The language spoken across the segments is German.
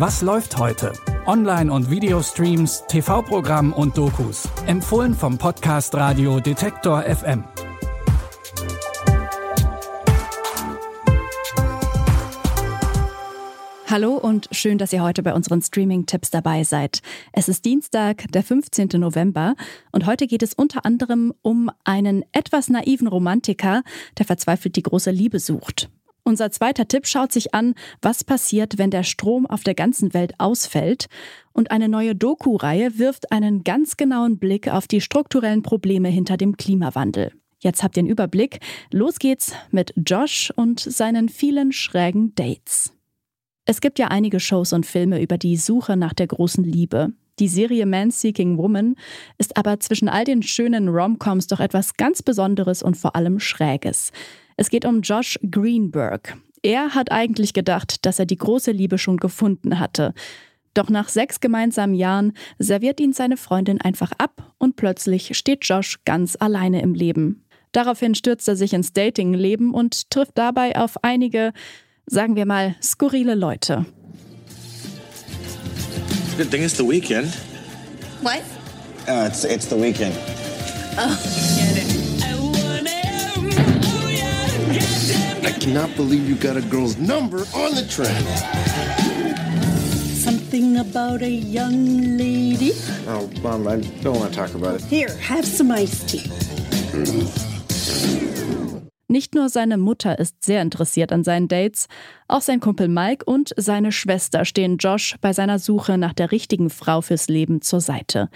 Was läuft heute? Online- und Videostreams, TV-Programm und Dokus. Empfohlen vom Podcast Radio Detektor FM. Hallo und schön, dass ihr heute bei unseren Streaming-Tipps dabei seid. Es ist Dienstag, der 15. November und heute geht es unter anderem um einen etwas naiven Romantiker, der verzweifelt die große Liebe sucht. Unser zweiter Tipp schaut sich an, was passiert, wenn der Strom auf der ganzen Welt ausfällt. Und eine neue Doku-Reihe wirft einen ganz genauen Blick auf die strukturellen Probleme hinter dem Klimawandel. Jetzt habt ihr einen Überblick. Los geht's mit Josh und seinen vielen schrägen Dates. Es gibt ja einige Shows und Filme über die Suche nach der großen Liebe. Die Serie Man Seeking Woman ist aber zwischen all den schönen Romcoms doch etwas ganz Besonderes und vor allem Schräges. Es geht um Josh Greenberg. Er hat eigentlich gedacht, dass er die große Liebe schon gefunden hatte. Doch nach sechs gemeinsamen Jahren serviert ihn seine Freundin einfach ab und plötzlich steht Josh ganz alleine im Leben. Daraufhin stürzt er sich ins Datingleben und trifft dabei auf einige sagen wir mal, skurrile Leute. Good thing it's the weekend. What? Uh, it's, it's the weekend. Oh, I cannot believe you got a girl's number on the train. Something about a young lady. Oh, Mom, I don't want to talk about it. Here, have some iced tea. Nicht nur seine Mutter ist sehr interessiert an seinen Dates, auch sein Kumpel Mike und seine Schwester stehen Josh bei seiner Suche nach der richtigen Frau fürs Leben zur Seite.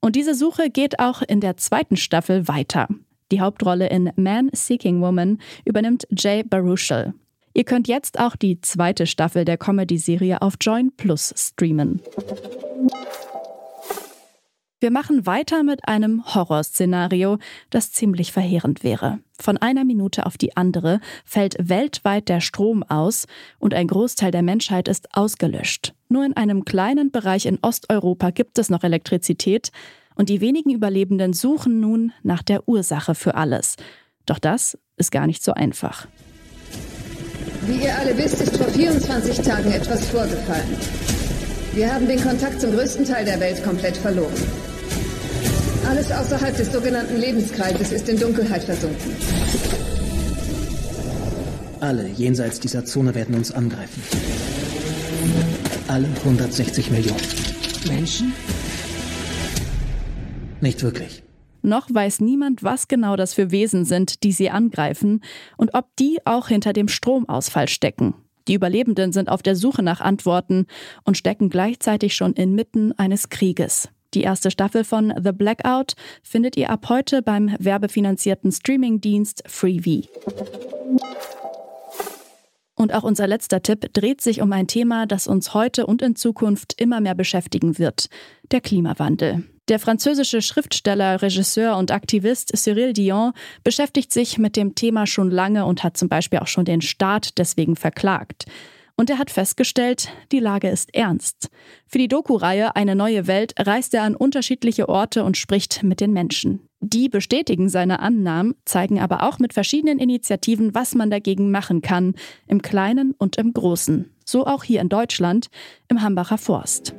Und diese Suche geht auch in der zweiten Staffel weiter. Die Hauptrolle in Man Seeking Woman übernimmt Jay Baruchel. Ihr könnt jetzt auch die zweite Staffel der Comedy-Serie auf Join Plus streamen. Wir machen weiter mit einem Horrorszenario, das ziemlich verheerend wäre. Von einer Minute auf die andere fällt weltweit der Strom aus und ein Großteil der Menschheit ist ausgelöscht. Nur in einem kleinen Bereich in Osteuropa gibt es noch Elektrizität und die wenigen Überlebenden suchen nun nach der Ursache für alles. Doch das ist gar nicht so einfach. Wie ihr alle wisst, ist vor 24 Tagen etwas vorgefallen. Wir haben den Kontakt zum größten Teil der Welt komplett verloren. Alles außerhalb des sogenannten Lebenskreises ist in Dunkelheit versunken. Alle jenseits dieser Zone werden uns angreifen. Alle 160 Millionen. Menschen? Nicht wirklich. Noch weiß niemand, was genau das für Wesen sind, die sie angreifen und ob die auch hinter dem Stromausfall stecken. Die Überlebenden sind auf der Suche nach Antworten und stecken gleichzeitig schon inmitten eines Krieges. Die erste Staffel von The Blackout findet ihr ab heute beim werbefinanzierten Streamingdienst Freevee. Und auch unser letzter Tipp dreht sich um ein Thema, das uns heute und in Zukunft immer mehr beschäftigen wird, der Klimawandel. Der französische Schriftsteller, Regisseur und Aktivist Cyril Dion beschäftigt sich mit dem Thema schon lange und hat zum Beispiel auch schon den Staat deswegen verklagt. Und er hat festgestellt, die Lage ist ernst. Für die Doku-Reihe Eine neue Welt reist er an unterschiedliche Orte und spricht mit den Menschen. Die bestätigen seine Annahmen, zeigen aber auch mit verschiedenen Initiativen, was man dagegen machen kann, im Kleinen und im Großen. So auch hier in Deutschland, im Hambacher Forst.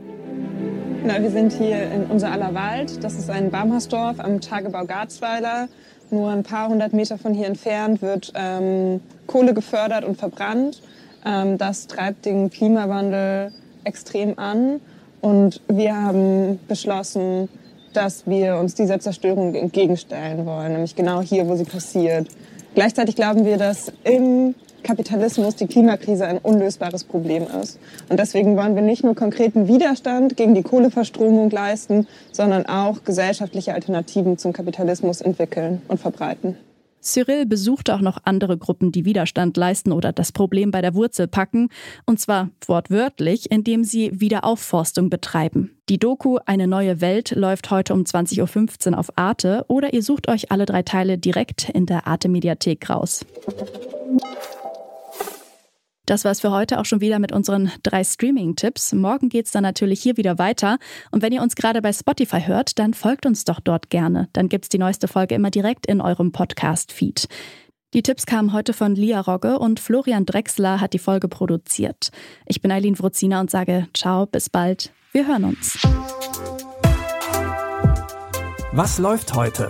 Na, wir sind hier in unser aller Wald. Das ist ein Baumhausdorf am Tagebau Garzweiler. Nur ein paar hundert Meter von hier entfernt wird ähm, Kohle gefördert und verbrannt. Ähm, das treibt den Klimawandel extrem an. Und wir haben beschlossen, dass wir uns dieser Zerstörung entgegenstellen wollen, nämlich genau hier, wo sie passiert. Gleichzeitig glauben wir, dass im Kapitalismus die Klimakrise ein unlösbares Problem ist. Und deswegen wollen wir nicht nur konkreten Widerstand gegen die Kohleverstromung leisten, sondern auch gesellschaftliche Alternativen zum Kapitalismus entwickeln und verbreiten. Cyril besuchte auch noch andere Gruppen, die Widerstand leisten oder das Problem bei der Wurzel packen, und zwar wortwörtlich, indem sie Wiederaufforstung betreiben. Die Doku Eine neue Welt läuft heute um 20.15 Uhr auf Arte oder ihr sucht euch alle drei Teile direkt in der Arte Mediathek raus. Das war es für heute auch schon wieder mit unseren drei Streaming-Tipps. Morgen geht es dann natürlich hier wieder weiter. Und wenn ihr uns gerade bei Spotify hört, dann folgt uns doch dort gerne. Dann gibt es die neueste Folge immer direkt in eurem Podcast-Feed. Die Tipps kamen heute von Lia Rogge und Florian Drexler hat die Folge produziert. Ich bin Eileen Wruzina und sage Ciao, bis bald. Wir hören uns. Was läuft heute?